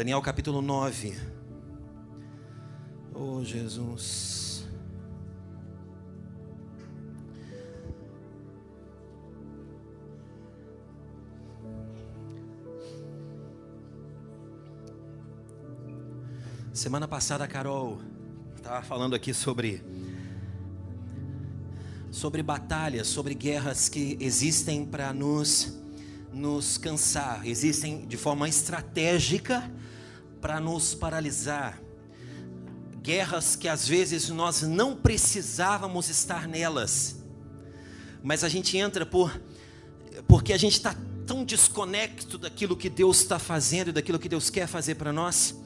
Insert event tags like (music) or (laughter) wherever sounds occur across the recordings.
Daniel capítulo 9. Oh, Jesus. Semana passada a Carol estava falando aqui sobre sobre batalhas, sobre guerras que existem para nos nos cansar, existem de forma estratégica para nos paralisar. Guerras que às vezes nós não precisávamos estar nelas, mas a gente entra por porque a gente está tão desconecto daquilo que Deus está fazendo e daquilo que Deus quer fazer para nós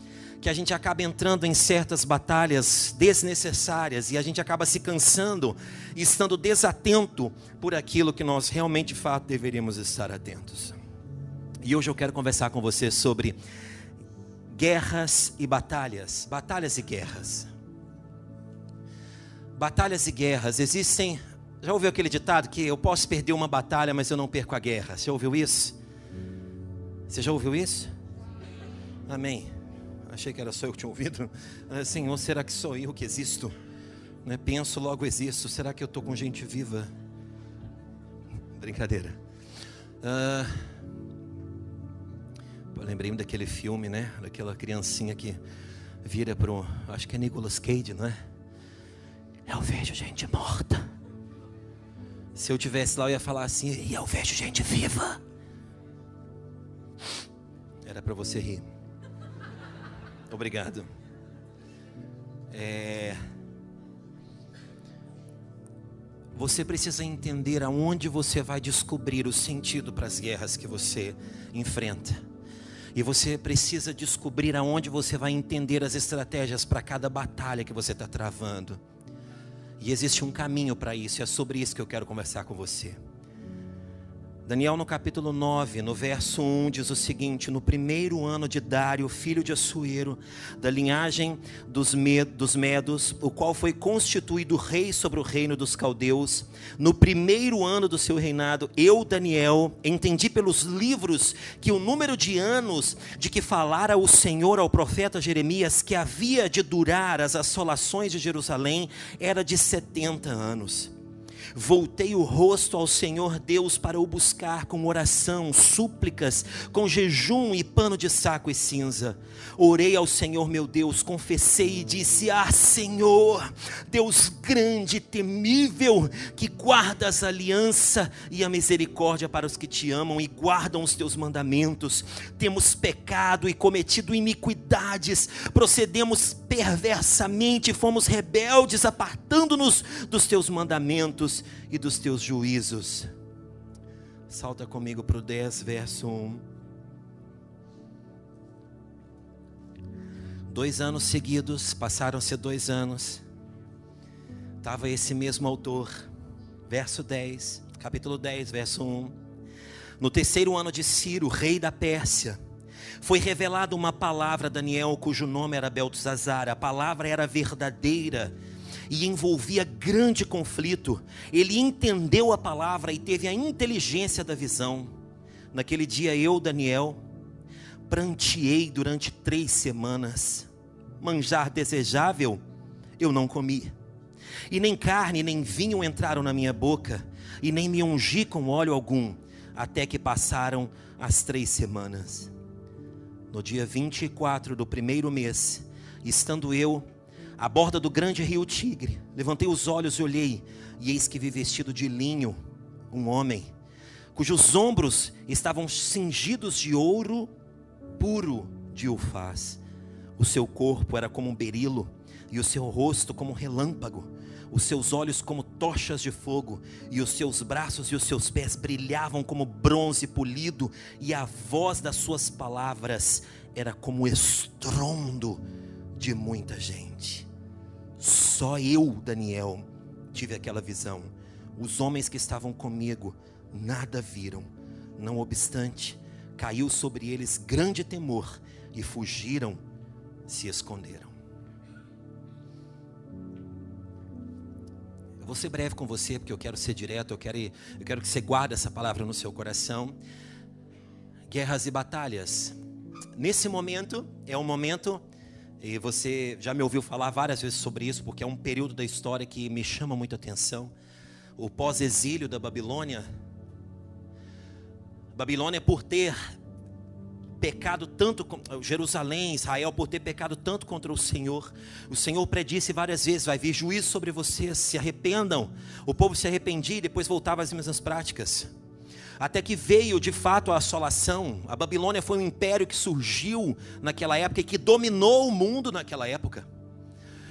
que a gente acaba entrando em certas batalhas desnecessárias e a gente acaba se cansando e estando desatento por aquilo que nós realmente de fato deveríamos estar atentos. E hoje eu quero conversar com você sobre guerras e batalhas, batalhas e guerras. Batalhas e guerras existem. Já ouviu aquele ditado que eu posso perder uma batalha, mas eu não perco a guerra? Você ouviu isso? Você já ouviu isso? Amém. Achei que era só eu que tinha ouvido. (laughs) Senhor, será que sou eu que existo? Né? Penso, logo existo. Será que eu estou com gente viva? Brincadeira. Ah, Lembrei-me daquele filme, né? Daquela criancinha que vira para o. Acho que é Nicolas Cage, não é? Eu vejo gente morta. Se eu tivesse lá, eu ia falar assim: e eu vejo gente viva. Era para você rir. Obrigado. É... Você precisa entender aonde você vai descobrir o sentido para as guerras que você enfrenta. E você precisa descobrir aonde você vai entender as estratégias para cada batalha que você está travando. E existe um caminho para isso, e é sobre isso que eu quero conversar com você. Daniel no capítulo 9, no verso 1, diz o seguinte: No primeiro ano de Dário, filho de Assuero, da linhagem dos, dos Medos, o qual foi constituído rei sobre o reino dos caldeus, no primeiro ano do seu reinado, eu, Daniel, entendi pelos livros que o número de anos de que falara o Senhor ao profeta Jeremias, que havia de durar as assolações de Jerusalém, era de 70 anos. Voltei o rosto ao Senhor Deus para o buscar com oração, súplicas, com jejum e pano de saco e cinza. Orei ao Senhor meu Deus, confessei e disse: Ah, Senhor, Deus grande e temível, que guardas a aliança e a misericórdia para os que te amam e guardam os teus mandamentos. Temos pecado e cometido iniquidades, procedemos perversamente, fomos rebeldes, apartando-nos dos teus mandamentos e dos teus juízos. Salta comigo para o 10, verso 1. Dois anos seguidos, passaram-se dois anos. Estava esse mesmo autor, verso 10, capítulo 10, verso 1. No terceiro ano de Ciro, rei da Pérsia, foi revelada uma palavra a Daniel, cujo nome era Beltesazar. A palavra era verdadeira e envolvia grande conflito. Ele entendeu a palavra e teve a inteligência da visão. Naquele dia, eu, Daniel, pranteei durante três semanas. Manjar desejável eu não comi, e nem carne nem vinho entraram na minha boca, e nem me ungi com óleo algum, até que passaram as três semanas. No dia 24 do primeiro mês, estando eu à borda do grande rio Tigre, levantei os olhos e olhei, e eis que vi vestido de linho um homem, cujos ombros estavam cingidos de ouro puro de ufaz. O seu corpo era como um berilo, e o seu rosto como um relâmpago, os seus olhos como tochas de fogo, e os seus braços e os seus pés brilhavam como bronze polido, e a voz das suas palavras era como estrondo de muita gente. Só eu, Daniel, tive aquela visão. Os homens que estavam comigo nada viram. Não obstante, caiu sobre eles grande temor e fugiram, se esconderam. Eu vou ser breve com você, porque eu quero ser direto, eu quero, eu quero que você guarde essa palavra no seu coração. Guerras e batalhas nesse momento, é um momento, e você já me ouviu falar várias vezes sobre isso, porque é um período da história que me chama muita atenção. O pós-exílio da Babilônia. Babilônia, por ter pecado tanto, Jerusalém, Israel, por ter pecado tanto contra o Senhor. O Senhor predisse várias vezes: vai vir juízo sobre vocês, se arrependam. O povo se arrependia e depois voltava às mesmas práticas. Até que veio de fato a assolação. A Babilônia foi um império que surgiu naquela época e que dominou o mundo naquela época.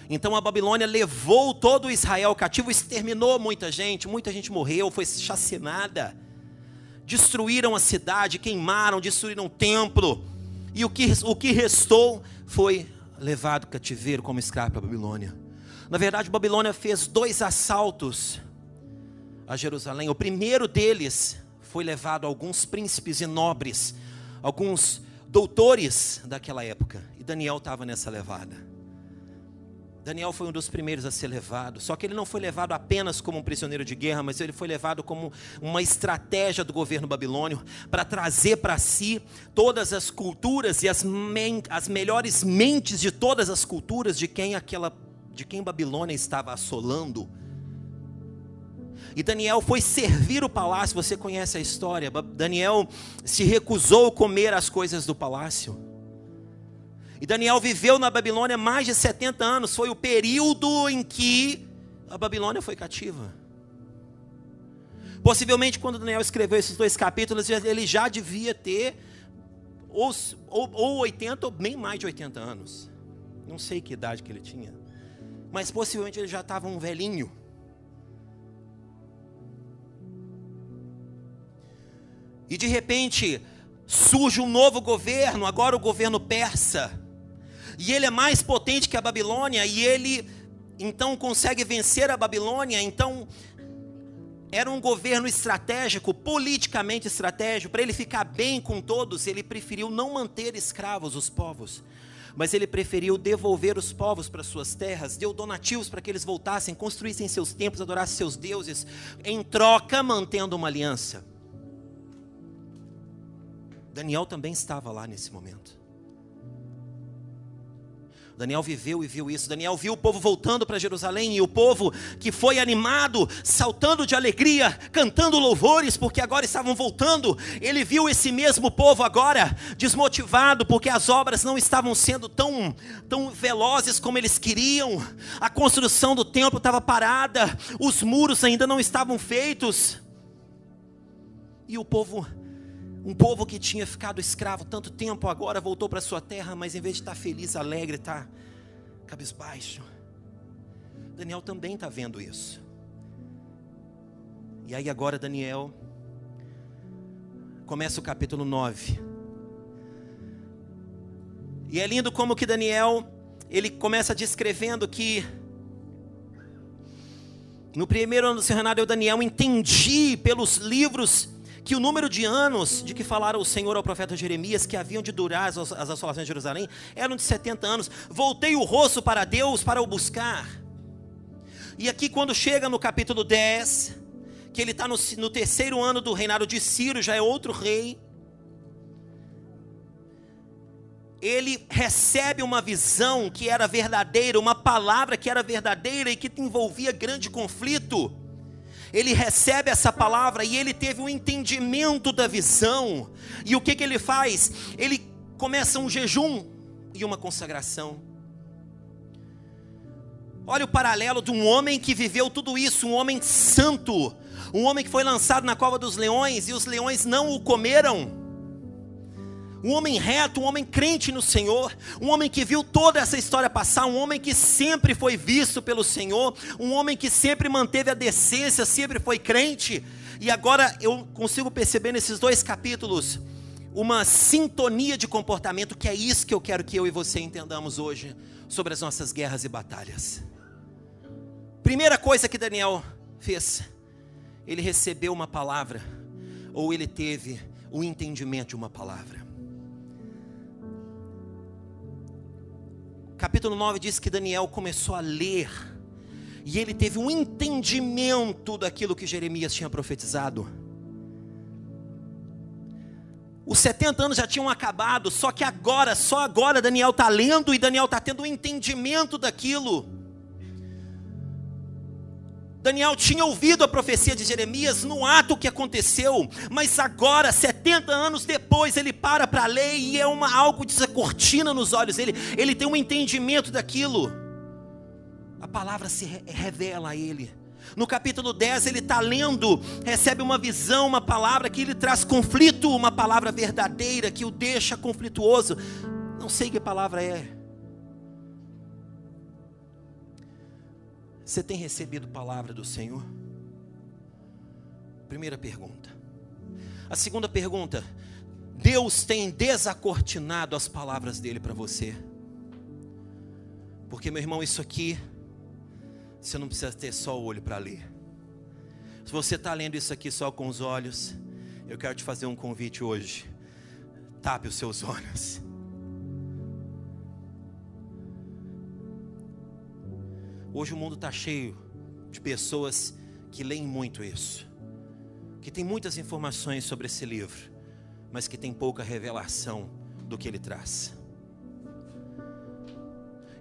Então a Babilônia levou todo o Israel cativo, exterminou muita gente, muita gente morreu, foi chacinada destruíram a cidade, queimaram, destruíram o templo, e o que, o que restou foi levado cativeiro como escravo para a Babilônia. Na verdade, Babilônia fez dois assaltos a Jerusalém. O primeiro deles foi levado alguns príncipes e nobres, alguns doutores daquela época, e Daniel estava nessa levada. Daniel foi um dos primeiros a ser levado. Só que ele não foi levado apenas como um prisioneiro de guerra, mas ele foi levado como uma estratégia do governo babilônio para trazer para si todas as culturas e as, as melhores mentes de todas as culturas de quem aquela de quem Babilônia estava assolando. E Daniel foi servir o palácio, você conhece a história. Daniel se recusou a comer as coisas do palácio. E Daniel viveu na Babilônia mais de 70 anos. Foi o período em que a Babilônia foi cativa. Possivelmente, quando Daniel escreveu esses dois capítulos, ele já devia ter ou, ou, ou 80 ou bem mais de 80 anos. Não sei que idade que ele tinha. Mas possivelmente ele já estava um velhinho. E de repente surge um novo governo, agora o governo persa. E ele é mais potente que a Babilônia, e ele então consegue vencer a Babilônia, então era um governo estratégico, politicamente estratégico, para ele ficar bem com todos, ele preferiu não manter escravos os povos, mas ele preferiu devolver os povos para suas terras, deu donativos para que eles voltassem, construíssem seus templos, adorassem seus deuses, em troca mantendo uma aliança. Daniel também estava lá nesse momento. Daniel viveu e viu isso. Daniel viu o povo voltando para Jerusalém e o povo que foi animado, saltando de alegria, cantando louvores, porque agora estavam voltando. Ele viu esse mesmo povo agora desmotivado, porque as obras não estavam sendo tão, tão velozes como eles queriam. A construção do templo estava parada, os muros ainda não estavam feitos. E o povo um povo que tinha ficado escravo tanto tempo, agora voltou para sua terra, mas em vez de estar feliz, alegre, está cabisbaixo. Daniel também está vendo isso. E aí agora Daniel começa o capítulo 9. E é lindo como que Daniel, ele começa descrevendo que no primeiro ano do seu reinado eu Daniel entendi pelos livros que o número de anos de que falara o Senhor ao profeta Jeremias, que haviam de durar as, as assolações de Jerusalém, eram de 70 anos. Voltei o rosto para Deus para o buscar. E aqui, quando chega no capítulo 10, que ele está no, no terceiro ano do reinado de Ciro, já é outro rei. ele recebe uma visão que era verdadeira, uma palavra que era verdadeira e que envolvia grande conflito ele recebe essa palavra e ele teve um entendimento da visão. E o que, que ele faz? Ele começa um jejum e uma consagração. Olha o paralelo de um homem que viveu tudo isso, um homem santo, um homem que foi lançado na cova dos leões e os leões não o comeram um homem reto, um homem crente no Senhor, um homem que viu toda essa história passar, um homem que sempre foi visto pelo Senhor, um homem que sempre manteve a decência, sempre foi crente. E agora eu consigo perceber nesses dois capítulos uma sintonia de comportamento, que é isso que eu quero que eu e você entendamos hoje sobre as nossas guerras e batalhas. Primeira coisa que Daniel fez, ele recebeu uma palavra, ou ele teve o entendimento de uma palavra. Capítulo 9 diz que Daniel começou a ler, e ele teve um entendimento daquilo que Jeremias tinha profetizado. Os 70 anos já tinham acabado, só que agora, só agora Daniel está lendo e Daniel está tendo um entendimento daquilo. Daniel tinha ouvido a profecia de Jeremias no ato que aconteceu, mas agora, 70 anos depois, ele para para ler e é uma, algo desacortina nos olhos dele, ele tem um entendimento daquilo. A palavra se revela a ele. No capítulo 10, ele está lendo, recebe uma visão, uma palavra que lhe traz conflito, uma palavra verdadeira que o deixa conflituoso. Não sei que palavra é. Você tem recebido palavra do Senhor? Primeira pergunta. A segunda pergunta: Deus tem desacortinado as palavras dele para você? Porque, meu irmão, isso aqui, você não precisa ter só o olho para ler. Se você está lendo isso aqui só com os olhos, eu quero te fazer um convite hoje. Tape os seus (laughs) olhos. Hoje o mundo está cheio de pessoas que leem muito isso, que tem muitas informações sobre esse livro, mas que tem pouca revelação do que ele traz.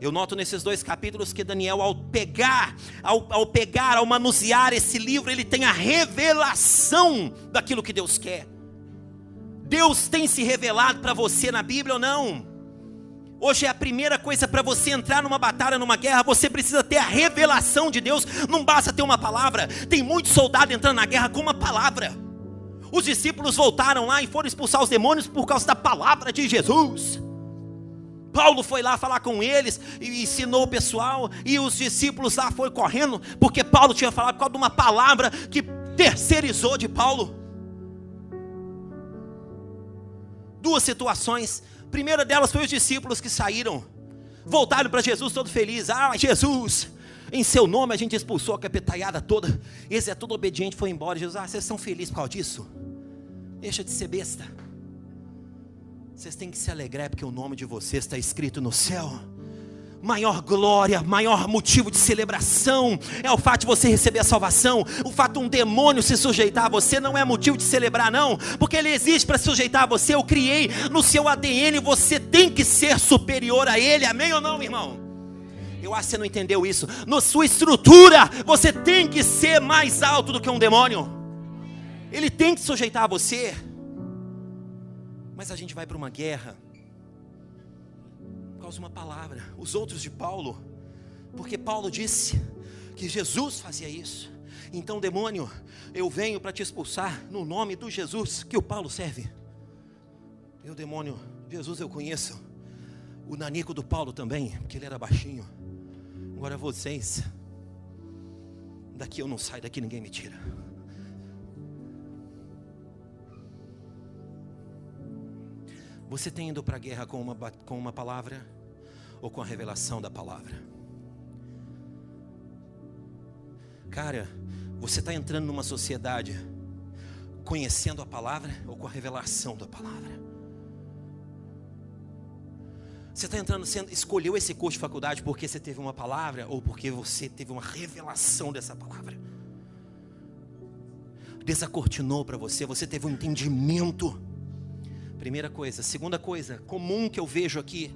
Eu noto nesses dois capítulos que Daniel, ao pegar, ao, ao pegar, ao manusear esse livro, ele tem a revelação daquilo que Deus quer. Deus tem se revelado para você na Bíblia ou não? Hoje é a primeira coisa para você entrar numa batalha, numa guerra, você precisa ter a revelação de Deus. Não basta ter uma palavra. Tem muitos soldados entrando na guerra com uma palavra. Os discípulos voltaram lá e foram expulsar os demônios por causa da palavra de Jesus. Paulo foi lá falar com eles e ensinou o pessoal, e os discípulos lá foram correndo, porque Paulo tinha falado por causa de uma palavra que terceirizou de Paulo. Duas situações primeira delas foi os discípulos que saíram, voltaram para Jesus todo feliz. Ah, Jesus, em seu nome a gente expulsou a capetaiada toda. Esse é todo obediente, foi embora. Jesus, ah, vocês são felizes por causa disso? Deixa de ser besta. Vocês têm que se alegrar porque o nome de vocês está escrito no céu maior glória, maior motivo de celebração é o fato de você receber a salvação. O fato de um demônio se sujeitar a você não é motivo de celebrar, não, porque ele existe para sujeitar a você. Eu criei no seu ADN, você tem que ser superior a ele, amém ou não, irmão? Eu acho que você não entendeu isso. Na sua estrutura, você tem que ser mais alto do que um demônio. Ele tem que sujeitar a você. Mas a gente vai para uma guerra causa uma palavra. Os outros de Paulo, porque Paulo disse que Jesus fazia isso. Então, demônio, eu venho para te expulsar no nome do Jesus que o Paulo serve. Eu, demônio, Jesus eu conheço. O nanico do Paulo também, porque ele era baixinho. Agora vocês, daqui eu não saio, daqui ninguém me tira. Você tem ido para a guerra com uma, com uma palavra ou com a revelação da palavra? Cara, você está entrando numa sociedade conhecendo a palavra ou com a revelação da palavra? Você está entrando, escolheu esse curso de faculdade porque você teve uma palavra ou porque você teve uma revelação dessa palavra? Desacortinou para você, você teve um entendimento Primeira coisa. Segunda coisa, comum que eu vejo aqui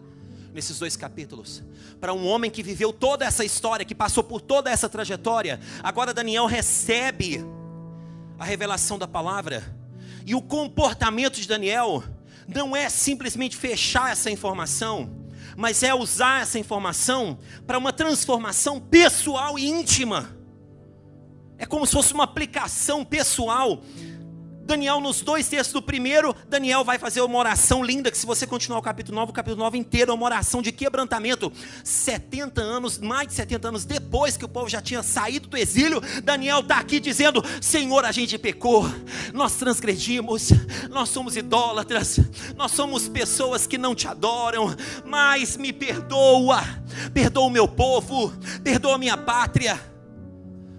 nesses dois capítulos. Para um homem que viveu toda essa história, que passou por toda essa trajetória, agora Daniel recebe a revelação da palavra. E o comportamento de Daniel não é simplesmente fechar essa informação, mas é usar essa informação para uma transformação pessoal e íntima. É como se fosse uma aplicação pessoal Daniel, nos dois textos do primeiro, Daniel vai fazer uma oração linda, que se você continuar o capítulo 9, o capítulo 9 inteiro é uma oração de quebrantamento. 70 anos, mais de 70 anos depois que o povo já tinha saído do exílio, Daniel está aqui dizendo: Senhor, a gente pecou, nós transgredimos, nós somos idólatras, nós somos pessoas que não te adoram, mas me perdoa, perdoa o meu povo, perdoa a minha pátria.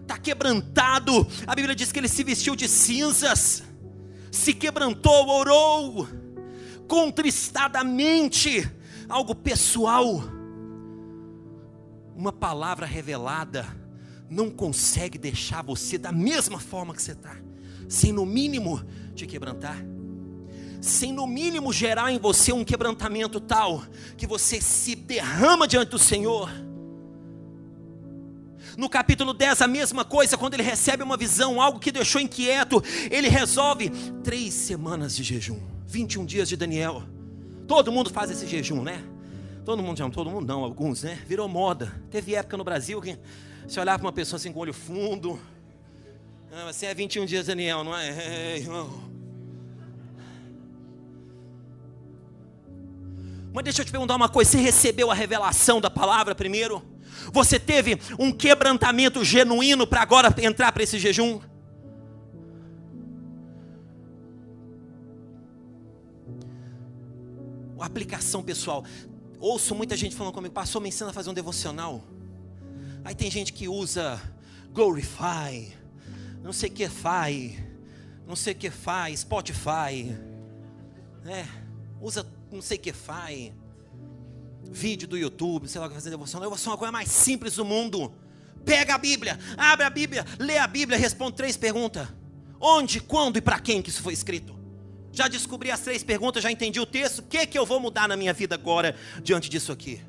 Está quebrantado, a Bíblia diz que ele se vestiu de cinzas se quebrantou, orou, contristadamente, algo pessoal. Uma palavra revelada não consegue deixar você da mesma forma que você está, sem no mínimo te quebrantar. sem no mínimo gerar em você um quebrantamento tal que você se derrama diante do Senhor. No capítulo 10, a mesma coisa, quando ele recebe uma visão, algo que deixou inquieto, ele resolve três semanas de jejum, 21 dias de Daniel. Todo mundo faz esse jejum, né? Todo mundo, não, todo mundo não, alguns, né? Virou moda. Teve época no Brasil que você olhava para uma pessoa assim com olho fundo. Ah, você é 21 dias de Daniel, não é? é irmão. Mas deixa eu te perguntar uma coisa: você recebeu a revelação da palavra primeiro? Você teve um quebrantamento genuíno para agora entrar para esse jejum? Aplicação pessoal. Ouço muita gente falando comigo, passou me ensina a fazer um devocional. Aí tem gente que usa Glorify, não sei o que faz, não sei o que faz, Spotify, né? Usa não sei o que faz, vídeo do YouTube, sei lá o que fazer devoção. Devoção é a coisa mais simples do mundo. Pega a Bíblia, abre a Bíblia, lê a Bíblia, responde três perguntas: onde, quando e para quem que isso foi escrito? Já descobri as três perguntas, já entendi o texto. O que que eu vou mudar na minha vida agora diante disso aqui?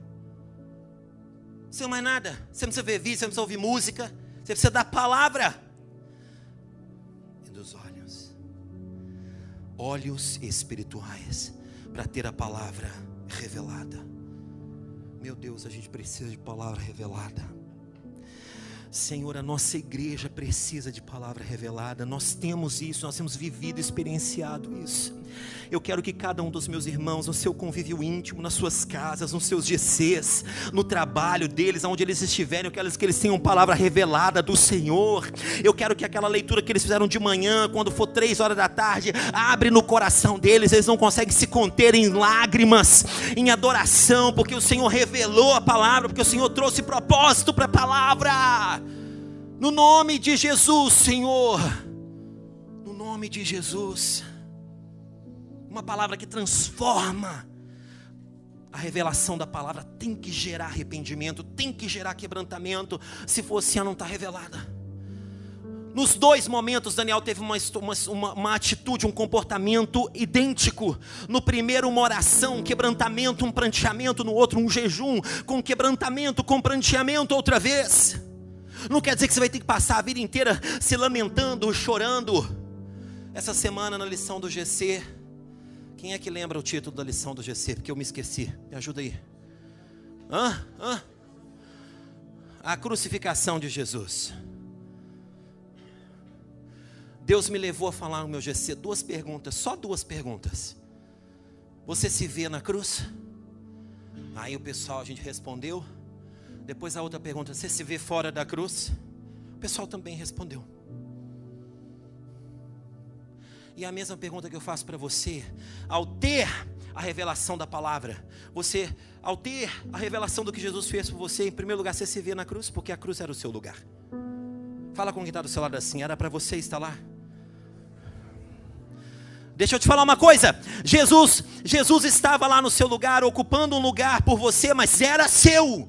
Sem mais nada. Você não precisa ver vídeo, você não precisa ouvir música. Você precisa da palavra e dos olhos. Olhos espirituais para ter a palavra revelada. Meu Deus, a gente precisa de palavra revelada. Senhor, a nossa igreja precisa de palavra revelada. Nós temos isso, nós temos vivido, experienciado isso. Eu quero que cada um dos meus irmãos, no seu convívio íntimo, nas suas casas, nos seus GCs, no trabalho deles, aonde eles estiverem, eu quero que eles tenham palavra revelada do Senhor. Eu quero que aquela leitura que eles fizeram de manhã, quando for três horas da tarde, abre no coração deles, eles não conseguem se conter em lágrimas, em adoração, porque o Senhor revelou a palavra, porque o Senhor trouxe propósito para a palavra. No nome de Jesus, Senhor. No nome de Jesus. Uma palavra que transforma. A revelação da palavra tem que gerar arrependimento, tem que gerar quebrantamento. Se fosse, ela não está revelada. Nos dois momentos, Daniel teve uma, uma, uma, atitude, um comportamento idêntico. No primeiro, uma oração, um quebrantamento, um pranteamento. No outro, um jejum, com quebrantamento, com pranteamento outra vez. Não quer dizer que você vai ter que passar a vida inteira se lamentando, chorando. Essa semana na lição do GC, quem é que lembra o título da lição do GC? Porque eu me esqueci. Me ajuda aí. Hã? Hã? A crucificação de Jesus. Deus me levou a falar no meu GC duas perguntas, só duas perguntas. Você se vê na cruz? Aí o pessoal, a gente respondeu. Depois a outra pergunta: Você se vê fora da cruz? O pessoal também respondeu. E a mesma pergunta que eu faço para você, ao ter a revelação da palavra, você, ao ter a revelação do que Jesus fez por você, em primeiro lugar, você se vê na cruz, porque a cruz era o seu lugar. Fala com quem está do seu lado assim, era para você estar lá. Deixa eu te falar uma coisa. Jesus, Jesus estava lá no seu lugar, ocupando um lugar por você, mas era seu.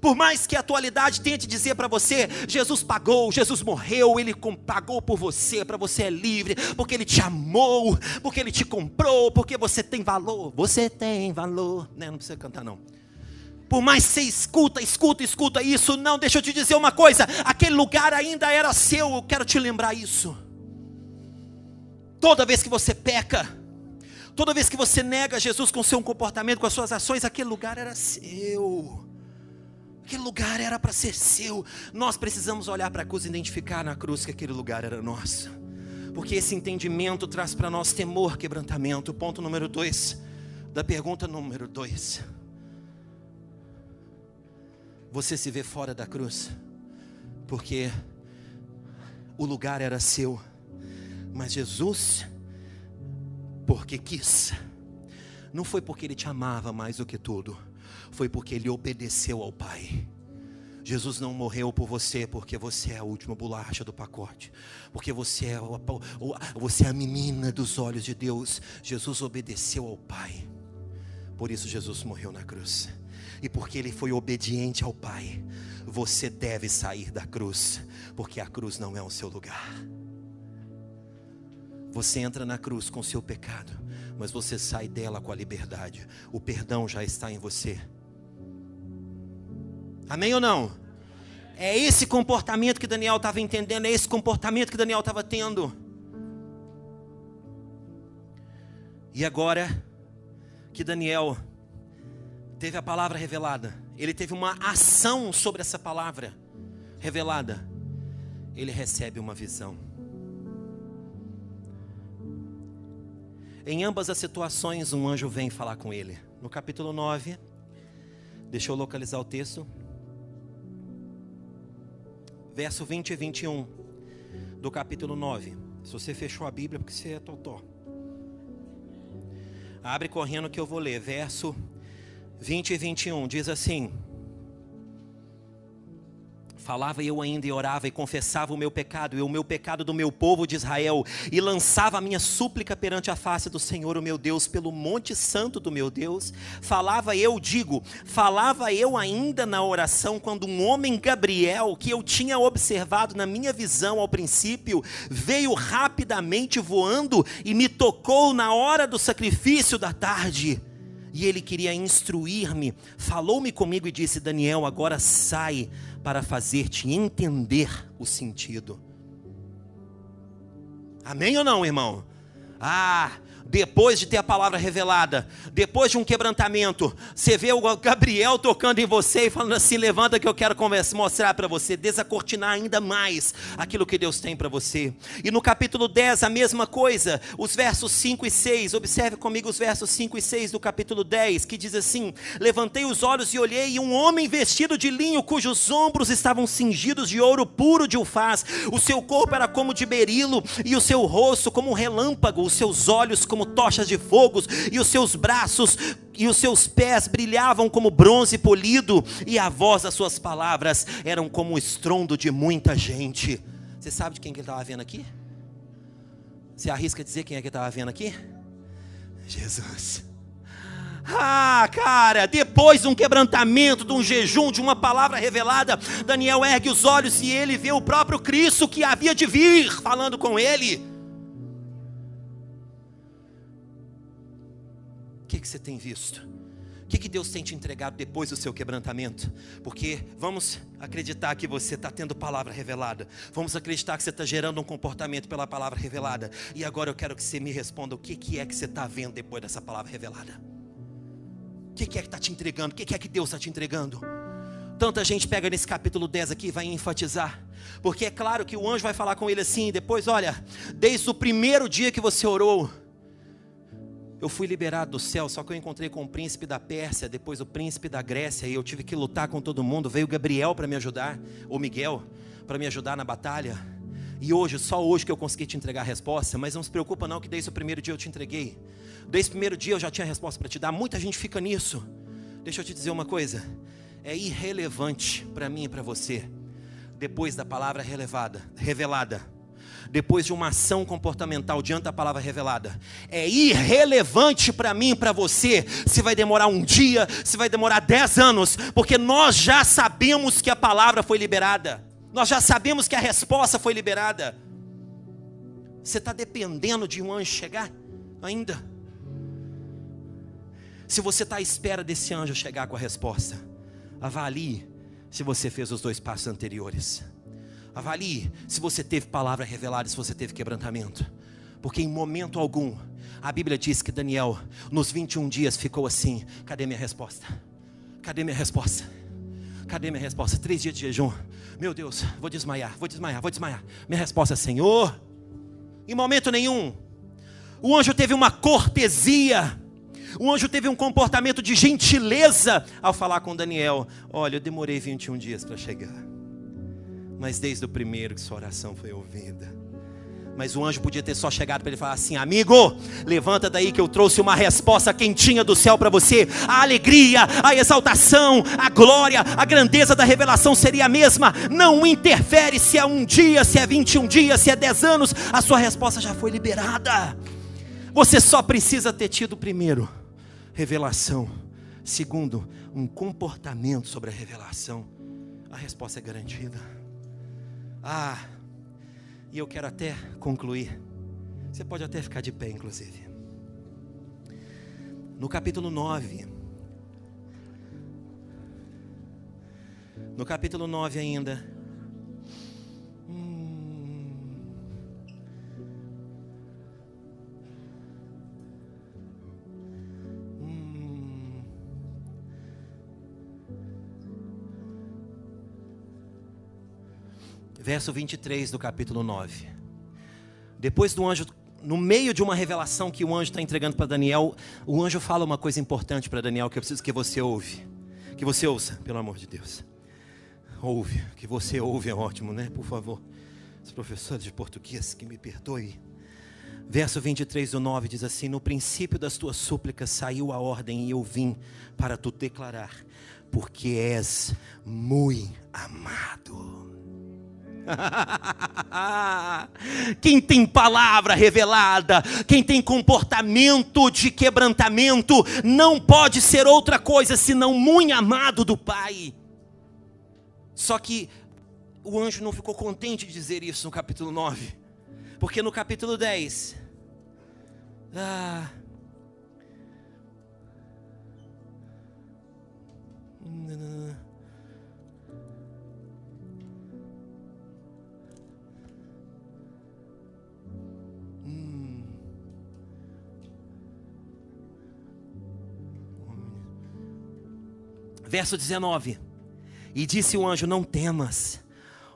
Por mais que a atualidade tente dizer para você, Jesus pagou, Jesus morreu, ele pagou por você, para você é livre, porque ele te amou, porque ele te comprou, porque você tem valor. Você tem valor, né? Não precisa cantar não. Por mais que você escuta, escuta, escuta isso, não, deixa eu te dizer uma coisa, aquele lugar ainda era seu, eu quero te lembrar isso. Toda vez que você peca, toda vez que você nega Jesus com seu comportamento, com as suas ações, aquele lugar era seu. Aquele lugar era para ser seu. Nós precisamos olhar para a cruz e identificar na cruz que aquele lugar era nosso. Porque esse entendimento traz para nós temor, quebrantamento. Ponto número dois, da pergunta número dois. Você se vê fora da cruz, porque o lugar era seu, mas Jesus, porque quis, não foi porque Ele te amava mais do que tudo foi porque ele obedeceu ao Pai. Jesus não morreu por você porque você é a última bolacha do pacote, porque você é, você é a menina dos olhos de Deus. Jesus obedeceu ao Pai, por isso Jesus morreu na cruz, e porque ele foi obediente ao Pai, você deve sair da cruz, porque a cruz não é o seu lugar. Você entra na cruz com seu pecado, mas você sai dela com a liberdade. O perdão já está em você. Amém ou não? É esse comportamento que Daniel estava entendendo, é esse comportamento que Daniel estava tendo. E agora que Daniel teve a palavra revelada, ele teve uma ação sobre essa palavra revelada, ele recebe uma visão. Em ambas as situações, um anjo vem falar com ele. No capítulo 9, deixa eu localizar o texto. Verso 20 e 21 do capítulo 9. Se você fechou a Bíblia, porque você é totó. Abre correndo que eu vou ler. Verso 20 e 21 diz assim: Falava eu ainda e orava e confessava o meu pecado e o meu pecado do meu povo de Israel e lançava a minha súplica perante a face do Senhor, o meu Deus, pelo monte santo do meu Deus. Falava eu, digo, falava eu ainda na oração quando um homem Gabriel, que eu tinha observado na minha visão ao princípio, veio rapidamente voando e me tocou na hora do sacrifício da tarde e ele queria instruir-me. Falou-me comigo e disse: Daniel, agora sai para fazer-te entender o sentido. Amém ou não, irmão? Ah, depois de ter a palavra revelada, depois de um quebrantamento, você vê o Gabriel tocando em você e falando assim: levanta que eu quero mostrar para você, desacortinar ainda mais aquilo que Deus tem para você. E no capítulo 10, a mesma coisa, os versos 5 e 6, observe comigo os versos 5 e 6 do capítulo 10, que diz assim: Levantei os olhos e olhei, e um homem vestido de linho, cujos ombros estavam cingidos de ouro puro de ufaz, o seu corpo era como de berilo, e o seu rosto como um relâmpago, os seus olhos como como tochas de fogo, e os seus braços e os seus pés brilhavam como bronze polido, e a voz das suas palavras eram como o estrondo de muita gente. Você sabe de quem que ele estava vendo aqui? Você arrisca dizer quem é que estava vendo aqui? Jesus. Ah, cara, depois de um quebrantamento, de um jejum, de uma palavra revelada, Daniel ergue os olhos e ele vê o próprio Cristo que havia de vir falando com ele. Que, que você tem visto? O que, que Deus tem te entregado depois do seu quebrantamento? Porque vamos acreditar que você está tendo palavra revelada. Vamos acreditar que você está gerando um comportamento pela palavra revelada. E agora eu quero que você me responda: o que, que é que você está vendo depois dessa palavra revelada? O que, que é que está te entregando? O que, que é que Deus está te entregando? Tanta gente pega nesse capítulo 10 aqui e vai enfatizar. Porque é claro que o anjo vai falar com ele assim: depois, olha, desde o primeiro dia que você orou eu fui liberado do céu, só que eu encontrei com o príncipe da Pérsia, depois o príncipe da Grécia, e eu tive que lutar com todo mundo. Veio Gabriel para me ajudar, ou Miguel, para me ajudar na batalha. E hoje, só hoje que eu consegui te entregar a resposta, mas não se preocupa não que desde o primeiro dia eu te entreguei. Desde o primeiro dia eu já tinha a resposta para te dar. Muita gente fica nisso. Deixa eu te dizer uma coisa. É irrelevante para mim e para você. Depois da palavra relevada, revelada depois de uma ação comportamental diante da palavra revelada. É irrelevante para mim para você se vai demorar um dia, se vai demorar dez anos, porque nós já sabemos que a palavra foi liberada, nós já sabemos que a resposta foi liberada. Você está dependendo de um anjo chegar ainda? Se você está à espera desse anjo chegar com a resposta, avalie se você fez os dois passos anteriores. Avalie se você teve palavra revelada, se você teve quebrantamento. Porque em momento algum, a Bíblia diz que Daniel, nos 21 dias, ficou assim: cadê minha resposta? Cadê minha resposta? Cadê minha resposta? Três dias de jejum. Meu Deus, vou desmaiar, vou desmaiar, vou desmaiar. Minha resposta é: Senhor. Em momento nenhum, o anjo teve uma cortesia. O anjo teve um comportamento de gentileza ao falar com Daniel. Olha, eu demorei 21 dias para chegar mas desde o primeiro que sua oração foi ouvida. Mas o anjo podia ter só chegado para ele falar assim: Amigo, levanta daí que eu trouxe uma resposta quentinha do céu para você. A alegria, a exaltação, a glória, a grandeza da revelação seria a mesma. Não interfere se é um dia, se é 21 dias, se é 10 anos, a sua resposta já foi liberada. Você só precisa ter tido primeiro revelação, segundo, um comportamento sobre a revelação. A resposta é garantida. Ah, e eu quero até concluir Você pode até ficar de pé, inclusive. No capítulo 9. No capítulo 9 ainda. Verso 23 do capítulo 9. Depois do anjo no meio de uma revelação que o anjo está entregando para Daniel, o anjo fala uma coisa importante para Daniel que eu preciso que você ouve. Que você ouça, pelo amor de Deus. Ouve, que você ouve é ótimo, né? Por favor. Os professores de português, que me perdoe. Verso 23 do 9 diz assim: No princípio das tuas súplicas saiu a ordem e eu vim para tu declarar, porque és muito amado. (laughs) quem tem palavra revelada, quem tem comportamento de quebrantamento, não pode ser outra coisa senão muito amado do Pai. Só que o anjo não ficou contente de dizer isso no capítulo 9, porque no capítulo 10, ah, Verso 19: E disse o anjo: Não temas,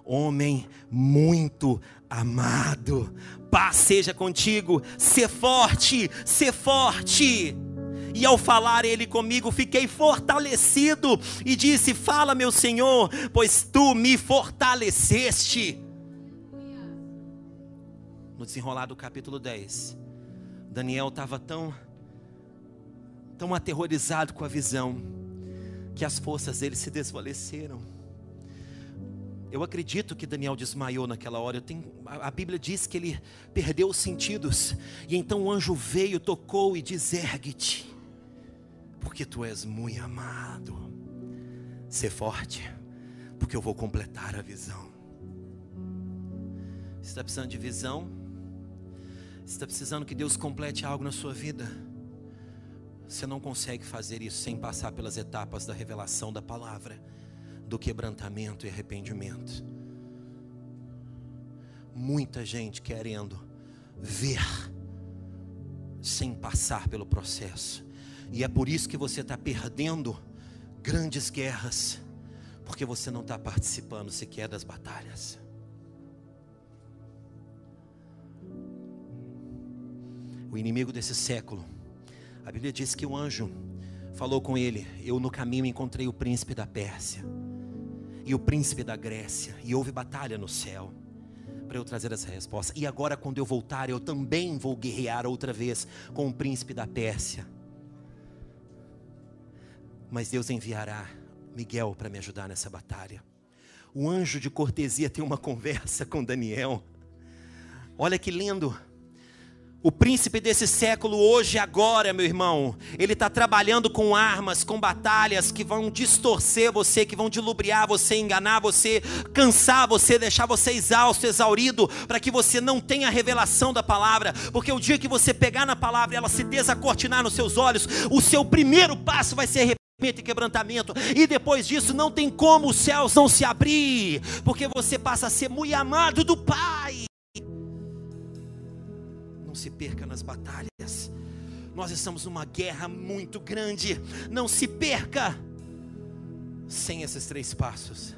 homem muito amado, paz seja contigo, ser forte, ser forte. E ao falar ele comigo, fiquei fortalecido e disse: Fala, meu Senhor, pois tu me fortaleceste. No desenrolar do capítulo 10, Daniel estava tão, tão aterrorizado com a visão que as forças dele se desvaleceram. Eu acredito que Daniel desmaiou naquela hora. Tenho, a, Bíblia diz que ele perdeu os sentidos. E então o anjo veio, tocou e diz: Ergue-te, porque tu és muito amado. Ser forte, porque eu vou completar a visão. Você está precisando de visão? Você está precisando que Deus complete algo na sua vida? Você não consegue fazer isso sem passar pelas etapas da revelação da palavra, do quebrantamento e arrependimento. Muita gente querendo ver sem passar pelo processo, e é por isso que você está perdendo grandes guerras, porque você não está participando sequer das batalhas. O inimigo desse século a Bíblia diz que o anjo falou com ele: Eu no caminho encontrei o príncipe da Pérsia e o príncipe da Grécia, e houve batalha no céu para eu trazer essa resposta. E agora, quando eu voltar, eu também vou guerrear outra vez com o príncipe da Pérsia. Mas Deus enviará Miguel para me ajudar nessa batalha. O anjo de cortesia tem uma conversa com Daniel. Olha que lindo. O príncipe desse século, hoje e agora, meu irmão, ele está trabalhando com armas, com batalhas que vão distorcer você, que vão dilubriar você, enganar você, cansar você, deixar você exausto, exaurido, para que você não tenha a revelação da palavra, porque o dia que você pegar na palavra e ela se desacortinar nos seus olhos, o seu primeiro passo vai ser arrependimento e quebrantamento, e depois disso não tem como os céus não se abrir, porque você passa a ser muito amado do Pai não se perca nas batalhas. Nós estamos numa guerra muito grande. Não se perca sem esses três passos.